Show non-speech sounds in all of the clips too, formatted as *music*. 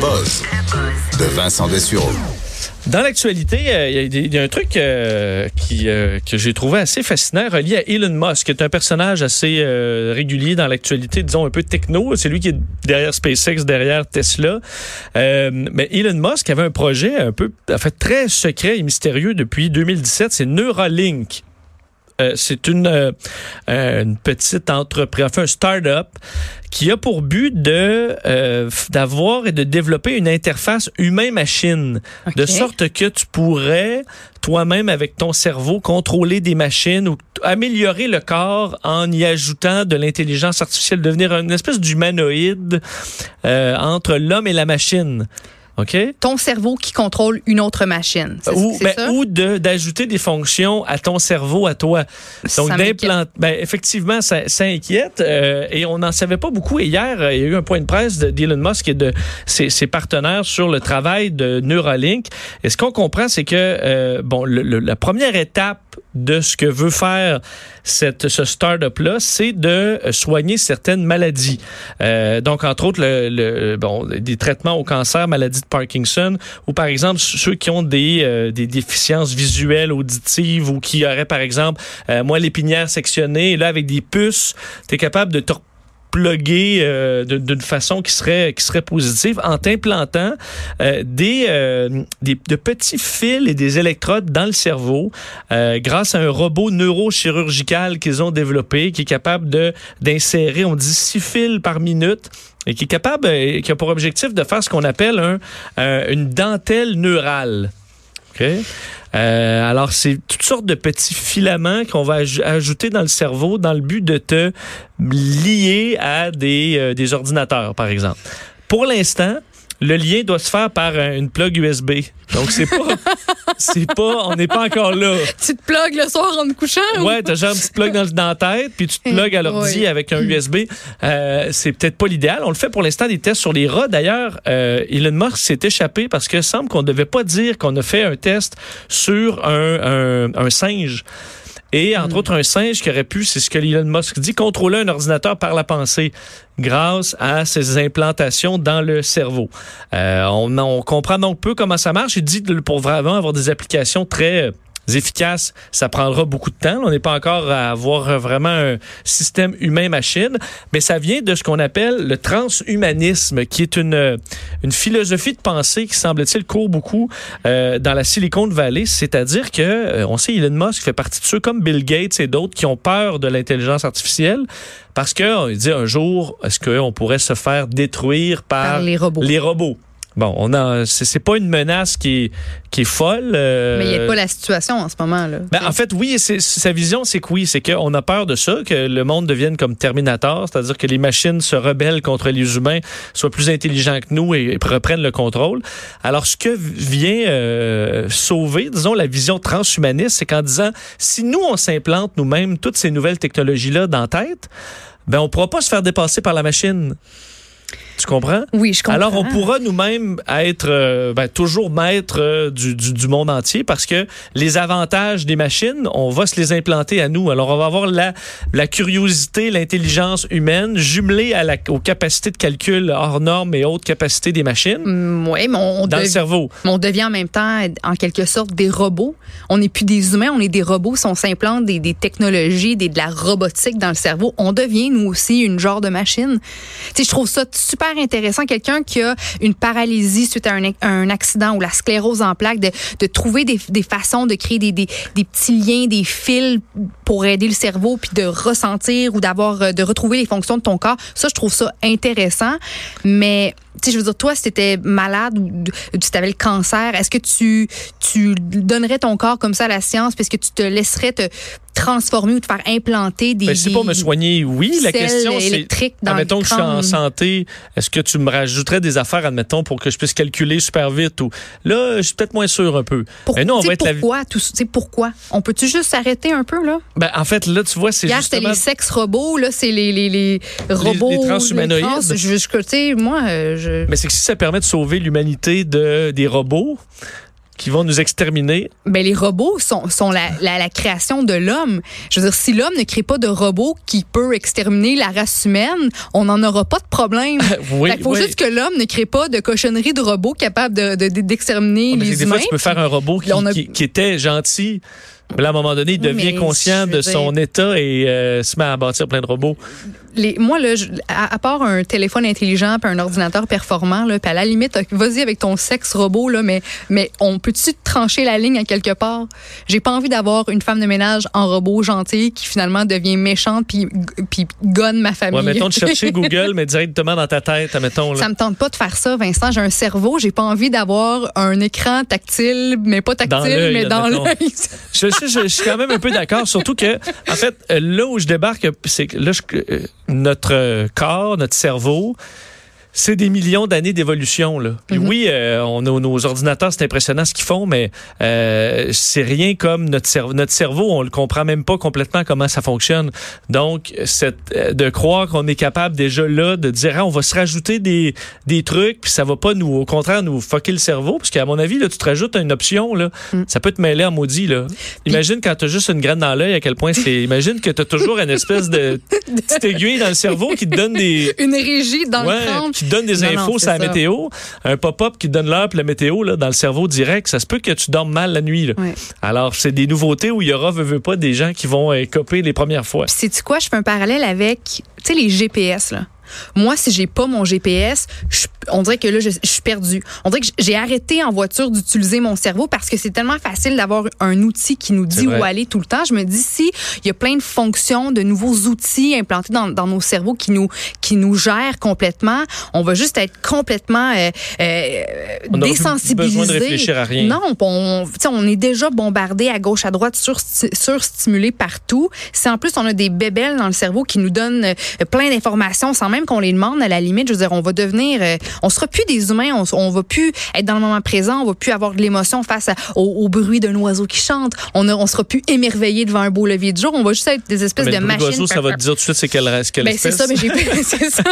De Vincent Dessureau. Dans l'actualité, euh, il y, a un truc euh, qui, euh, que j'ai trouvé assez fascinant relié à Elon Musk, qui est un personnage assez régulier dans l'actualité, disons un peu techno. C'est lui qui est derrière SpaceX, derrière Tesla. mais Elon Musk avait un projet un peu, en fait, très secret et mystérieux depuis 2017. C'est Neuralink. Euh, c'est une, euh, euh, une petite entreprise, enfin un start-up qui a pour but de d'avoir et de développer une interface humain-machine, de sorte que tu pourrais toi-même avec ton cerveau contrôler des machines ou améliorer le corps en y ajoutant de l'intelligence artificielle, devenir une espèce d'humanoïde entre l'homme et la machine. Ton cerveau qui contrôle une autre machine. Ou, ben, ou d'ajouter des fonctions à ton cerveau, à toi. Donc, d'implanter. Ben, effectivement, ça, ça inquiète. Euh, et on n'en savait pas beaucoup. Et hier, euh, il y a eu un point de presse d'Elon Musk et de ses, ses, partenaires sur le travail de Neuralink. Et ce qu'on comprend, c'est que, euh, bon, la première étape de ce que veut faire cette, ce start-up-là, c'est de soigner certaines maladies. Euh, donc, entre autres, le, le, bon, des traitements au cancer, maladie de Parkinson, ou par exemple ceux qui ont des, euh, des déficiences visuelles, auditives, ou qui auraient, par exemple, euh, moi, l'épinière sectionnée, là, avec des puces, tu es capable de te pluguer euh, d'une façon qui serait qui serait positive en t'implantant euh, des, euh, des de petits fils et des électrodes dans le cerveau grâce à un robot neurochirurgical qu'ils ont développé qui est capable de d'insérer on dit six fils par minute et qui est capable qui a pour objectif de faire ce qu'on appelle un, une dentelle neurale. Okay? Euh, alors, c'est toutes sortes de petits filaments qu'on va ajouter dans le cerveau dans le but de te lier à des, euh, des ordinateurs, par exemple. Pour l'instant, le lien doit se faire par une plug USB. Donc c'est pas *laughs* c'est pas on n'est pas encore là. Tu te plugues le soir en te couchant Ouais, t'as genre un petit plug dans, dans la tête puis tu te plugues à l'ordi avec un USB. Euh, c'est peut-être pas l'idéal. On le fait pour l'instant des tests sur les rats d'ailleurs. Euh, Elon Musk s'est échappé parce que semble qu'on ne devait pas dire qu'on a fait un test sur un, un, un singe. Et entre hmm. autres, un singe qui aurait pu, c'est ce que Elon Musk dit, contrôler un ordinateur par la pensée grâce à ces implantations dans le cerveau. Euh, on, on, comprend donc peu comment ça marche. Il dit pour vraiment avoir des applications très efficaces, ça prendra beaucoup de temps. On n'est pas encore à avoir vraiment un système humain-machine, mais ça vient de ce qu'on appelle le transhumanisme, qui est une, une philosophie de pensée qui, semble-t-il, court beaucoup euh, dans la Silicon Valley. C'est-à-dire que, euh, on sait, Elon Musk fait partie de ceux comme Bill Gates et d'autres qui ont peur de l'intelligence artificielle parce que, dit un jour, est-ce qu'on pourrait se faire détruire par, les robots? Les robots? Bon, on a, c'est pas une menace qui est, qui est folle. Euh, Mais il n'y a pas la situation en ce moment là. Ben, en fait, oui, sa vision, c'est que oui, c'est qu'on a peur de ça, que le monde devienne comme Terminator, c'est-à-dire que les machines se rebellent contre les humains, soient plus intelligents que nous et, reprennent le contrôle. Alors, ce que vient euh, sauver, disons, la vision transhumaniste, c'est qu'en disant, si nous on s'implante nous-mêmes toutes ces nouvelles technologies là dans la tête, ben on pourra pas se faire dépasser par la machine. Tu comprends? Oui, je comprends. Alors, on pourra nous-mêmes être euh, ben, toujours maître euh, du, du, monde entier parce que les avantages des machines, on va se les implanter à nous. Alors, on va avoir la, la curiosité, l'intelligence humaine jumelée à la, aux capacités de calcul hors normes et autres capacités des machines. Mm, oui, mais on, dans le cerveau. on devient en même temps, en quelque sorte, des robots. On n'est plus des humains, on est des robots. Si on s'implante des, des, technologies, des, de la robotique dans le cerveau, on devient, nous aussi, une genre de machine. Tu sais, je trouve ça super intéressant, quelqu'un qui a une paralysie suite à un, accident ou la sclérose en plaques, de, de trouver des, des, façons de créer des, des, des, petits liens, des fils pour aider le cerveau, puis de ressentir ou d'avoir, euh, de retrouver les fonctions de ton corps. Ça, je trouve ça intéressant. Mais tu je veux dire, toi, si tu étais malade ou tu avais le cancer, est-ce que tu, tu donnerais ton corps comme ça à la science parce que tu te laisserais te transformer ou te faire implanter des. Ben, c'est pas me soigner, oui. La question, c'est. Admettons que je suis en santé, est-ce que tu me rajouterais des affaires, admettons, pour que je puisse calculer super vite ou. Là, je suis peut-être moins sûr un peu. Mais non, on va être pourquoi, tout, pourquoi? On peut-tu juste s'arrêter un peu, là? Ben, en fait, là, tu vois, c'est justement... c'était les sexes robots, là, c'est les, les, les, robots. Les, transhumanoïdes. je, je, moi, euh, je... Mais c'est que si ça permet de sauver l'humanité de, des robots, qui vont nous exterminer? Ben, les robots sont, sont la, la, création de l'homme. Je veux dire, si l'homme ne crée pas de robot qui peut exterminer la race humaine, on n'en aura pas de problème. *laughs* oui, Il faut juste que l'homme ne crée pas de cochonnerie de robots capables d'exterminer de, de, les humains. Des fois, tu peux faire un robot qui, qui, qui était gentil mais là, à un moment donné, il devient conscient de son état et euh, se met à bâtir plein de robots. Les, moi, là, à, part un téléphone intelligent puis un ordinateur performant, là, puis à la limite, vas-y avec ton sexe robot, là, mais, mais on peut-tu trancher la ligne à quelque part? J'ai pas envie d'avoir une femme de ménage en robot gentil qui finalement devient méchante puis, puis gonne ma famille. Ouais, mettons de chercher *laughs* Google, mais directement dans ta tête, mettons. Là. Ça me tente pas de faire ça, Vincent. J'ai un cerveau, j'ai pas envie d'avoir un écran tactile, mais pas tactile, mais dans l'œil. Je, suis quand même un peu d'accord, surtout que, en fait, là où je débarque, c'est que là, euh, notre corps, notre cerveau, c'est des millions d'années d'évolution là. Puis mhm. oui, euh, on a nos ordinateurs, c'est impressionnant ce qu'ils font, mais euh, c'est rien comme notre cerveau. Notre cerveau, on le comprend même pas complètement comment ça fonctionne. Donc, cette, euh, de croire qu'on est capable déjà là de dire ah, on va se rajouter des, des trucs, puis ça va pas nous, au contraire, nous fucker le cerveau, parce qu'à mon avis là, tu te rajoutes une option là, mm. ça peut te mêler en maudit là. Imagine quand tu as juste une graine dans l'œil, à quel point c'est. Imagine que tu as toujours une espèce de *laughs* petite aiguille dans le cerveau qui te donne des une régie dans le crâne qui donne des infos sur la météo, un pop-up qui donne l'heure la météo là, dans le cerveau direct, ça se peut que tu dormes mal la nuit. Alors, c'est des nouveautés où il y aura, veux, veux pas, des gens qui vont euh, copier les premières fois. C'est tu quoi? Je fais un parallèle avec, tu sais, les GPS, là. Moi, si j'ai pas mon GPS, on dirait que là, je, suis perdue. On dirait que j'ai arrêté en voiture d'utiliser mon cerveau parce que c'est tellement facile d'avoir un outil qui nous dit où aller tout le temps. Je me dis si il y a plein de fonctions, de nouveaux outils implantés dans, dans nos cerveaux qui nous qui nous gèrent complètement, on va juste être complètement euh, euh, on désensibilisé. besoin de réfléchir à rien. Non, on, on est déjà bombardé à gauche, à droite, sur, surstimulé partout. Si en plus on a des bébelles dans le cerveau qui nous donnent euh, plein d'informations sans même qu'on les demande, à la limite, je veux dire, on va devenir, euh, on sera plus des humains, on, on va plus être dans le moment présent, on va plus avoir de l'émotion face au, bruit d'un oiseau qui chante, on, ne on sera plus émerveillé devant un beau levier de jour, on va juste être des espèces de machines. ça va te dire tout de suite c'est quelle, quelle ben, C'est ça, mais *laughs* c'est ça,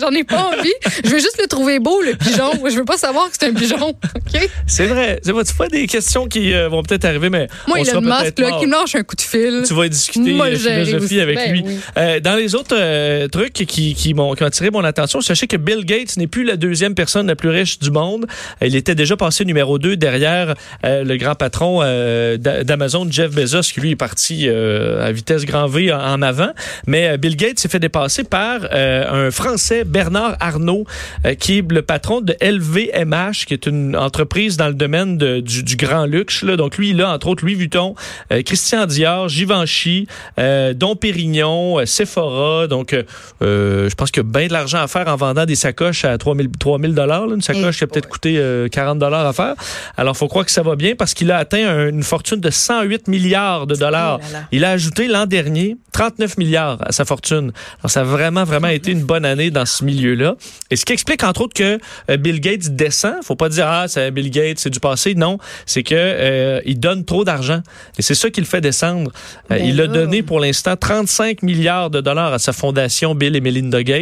j'en ai pas envie. Je veux juste le trouver beau, le pigeon. Je veux pas savoir que c'est un pigeon. OK? C'est vrai. Tu vois des questions qui euh, vont peut-être arriver, mais. Moi, il a le masque, là, qui me lâche un coup de fil. Tu vas discuter Moi, philosophie avec ben lui. Euh, dans les autres trucs qui, qui m'ont qui ont attiré mon attention. Sachez que Bill Gates n'est plus la deuxième personne la plus riche du monde. Il était déjà passé numéro 2 derrière euh, le grand patron euh, d'Amazon, Jeff Bezos, qui lui est parti euh, à vitesse grand V en, avant. Mais Bill Gates s'est fait dépasser par un Français, Bernard Arnault, qui est le patron de LVMH, qui est une entreprise dans le domaine du, grand luxe. Donc lui, il a entre autres Louis Vuitton, Christian Dior, Givenchy, Dom Pérignon, Sephora. Donc je pense que bien de l'argent à faire en vendant des sacoches à 3000 3000 dollars, une sacoche qui a peut-être coûté 40 euh, dollars à faire. Alors faut croire que ça va bien parce qu'il a atteint une fortune de 108 milliards de dollars. Oh il a ajouté l'an dernier 39 milliards à sa fortune. Alors ça a vraiment vraiment été une bonne année dans ce milieu-là. Et ce qui explique entre autres que euh, Bill Gates descend, faut pas dire ah c'est Bill Gates, c'est du passé, non, c'est que euh, il donne trop d'argent et c'est ça qui le fait descendre. Ben il a donné pour l'instant 35 milliards de dollars à sa fondation Bill et Melinda Gates.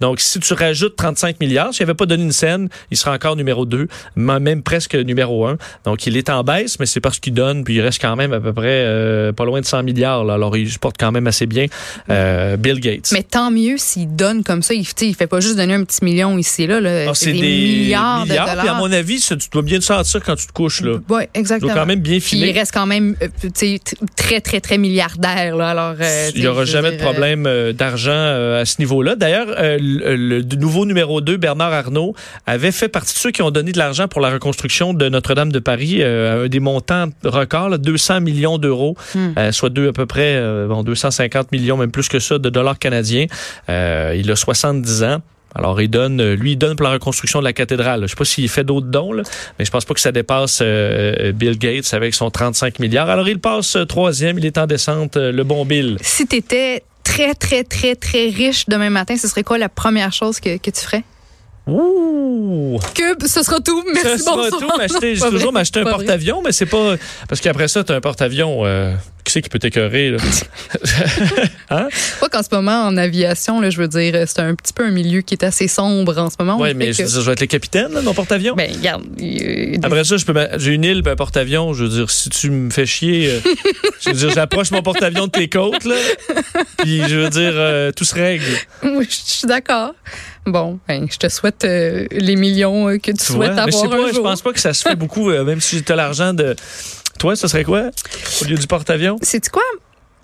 Donc, si tu rajoutes 35 milliards, s'il n'avait pas donné une scène, il serait encore numéro 2, même presque numéro 1. Donc, il est en baisse, mais c'est parce qu'il donne, puis il reste quand même à peu près euh, pas loin de 100 milliards. Là. Alors, il porte quand même assez bien euh, Bill Gates. Mais tant mieux s'il donne comme ça. Il, il fait pas juste donner un petit million ici, là. Ah, c'est des, milliards, de dollars. Puis à mon avis, tu dois bien te sentir quand tu te couches. Là. Oui, exactement. Quand même bien filer. Il reste quand même euh, très, très, très milliardaire. Là. Alors, il n'y aura jamais de problème d'argent à ce niveau-là. D'ailleurs, le, nouveau numéro 2, Bernard Arnault, avait fait partie de ceux qui ont donné de l'argent pour la reconstruction de Notre-Dame de Paris, euh, des montants records, 200 millions d'euros, hmm. euh, soit deux, à peu près euh, bon, 250 millions, même plus que ça, de dollars canadiens. il a 70 ans. Alors, il donne, lui, il donne pour la reconstruction de la cathédrale. Je sais pas s'il fait d'autres dons, là, mais je pense pas que ça dépasse Bill Gates avec son 35 milliards. Alors, il passe troisième, il est en descente, le bon Bill. Si tu étais très, très, très, très riche demain matin, ce serait quoi la première chose que, que tu ferais? Ouh! Que ce sera tout. Merci, Ce sera tout. M'acheter, j'ai toujours m'acheter un porte-avions, mais c'est pas. Parce qu'après ça, tu as un porte-avions. Euh, qui c'est qui peut t'écœurer, *laughs* hein? Pas qu'en ce moment, en aviation, là, je veux dire, c'est un petit peu un milieu qui est assez sombre en ce moment. Oui, mais je, je, vais être le capitaine, là, mon porte-avions. Ben, regarde. Après ça, je peux j'ai une île, un porte-avions. Je veux dire, si tu me fais chier, euh, *laughs* je veux dire, j'approche mon porte-avions de tes côtes, là. Puis, je veux dire, euh, tout se règle. Oui, je suis d'accord. Bon, ben, je te souhaite euh, les millions que tu, souhaites avoir je un pas, jour. Je pense pas que ça se fait beaucoup, même si tu as l'argent de... Toi, ce serait quoi au lieu du porte-avions? C'est quoi?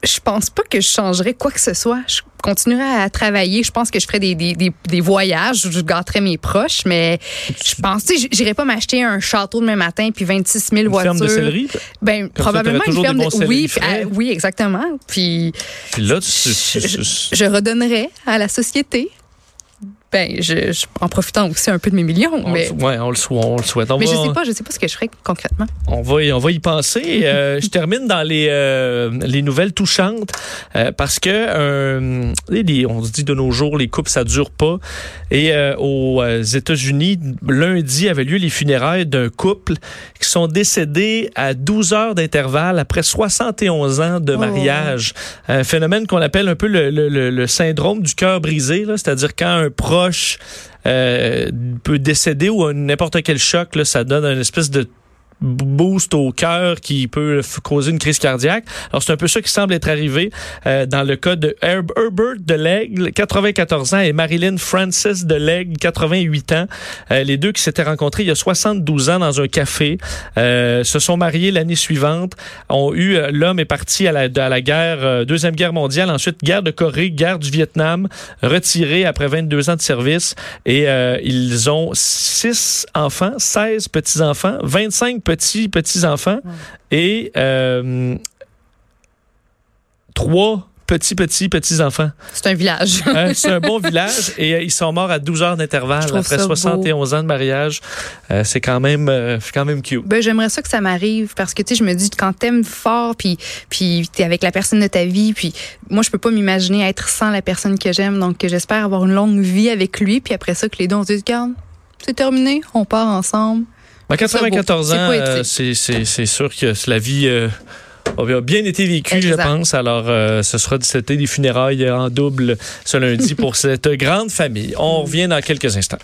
Je pense pas que je changerais quoi que ce soit. Je continuerais à travailler. Je pense que je ferais des, des, des, voyages. Je gâterais mes proches, mais je pense, tu sais, j'irais pas m'acheter un château demain matin puis 26 000 une voitures. Ferme de céleri? Ben, probablement une ferme de. Oui, euh, oui, exactement. Puis. Puis là, tu, je, je redonnerais à la société ben, je, je, en profitant aussi un peu de mes millions. On mais... Le, ouais, on le, on le souhaite. On mais va, je sais pas, je sais pas ce que je ferais concrètement. On va, y, on va y penser. euh, *laughs* je termine dans les, euh, les nouvelles touchantes euh, parce que les, on se dit de nos jours les couples ça dure pas. Et aux États-Unis, lundi avait lieu les funérailles d'un couple qui sont décédés à 12 heures d'intervalle après 71 ans de mariage. Oh. Un phénomène qu'on appelle un peu le, le syndrome du cœur brisé, c'est-à-dire quand un proche euh, peut décéder ou n'importe quel choc, ça donne une espèce de boost au cœur qui peut causer une crise cardiaque. Alors c'est un peu ça qui semble être arrivé euh, dans le cas de Herbert de L'Aigle, 94 ans, et Marilyn Francis de L'Aigle, 88 ans. Euh, les deux qui s'étaient rencontrés il y a 72 ans dans un café, euh, se sont mariés l'année suivante, ont eu l'homme est parti à la, à la guerre deuxième guerre mondiale, ensuite guerre de Corée, guerre du Vietnam, retiré après 22 ans de service et ils ont six enfants, 16 petits enfants, 25 petits petits enfants ouais. et euh, trois petits, petits, petits enfants. C'est un village. euh, *laughs* c'est un bon village et euh, ils sont morts à 12 heures d'intervalle après 71 beau. ans de mariage. Euh, c'est quand même, quand même cute. Ben, j'aimerais ça que ça m'arrive parce que, tu sais, je me dis, quand t'aimes fort puis, puis t'es avec la personne de ta vie, puis moi, je peux pas m'imaginer être sans la personne que j'aime. Donc, j'espère avoir une longue vie avec lui puis après ça, que les deux, on se dit, regarde, c'est terminé, on part ensemble. À 94 ans, euh, c'est sûr que la vie euh, a bien été vécue, je pense. Alors, euh, ce sera c'était des funérailles en double ce lundi pour *laughs* cette grande famille. On revient dans quelques instants.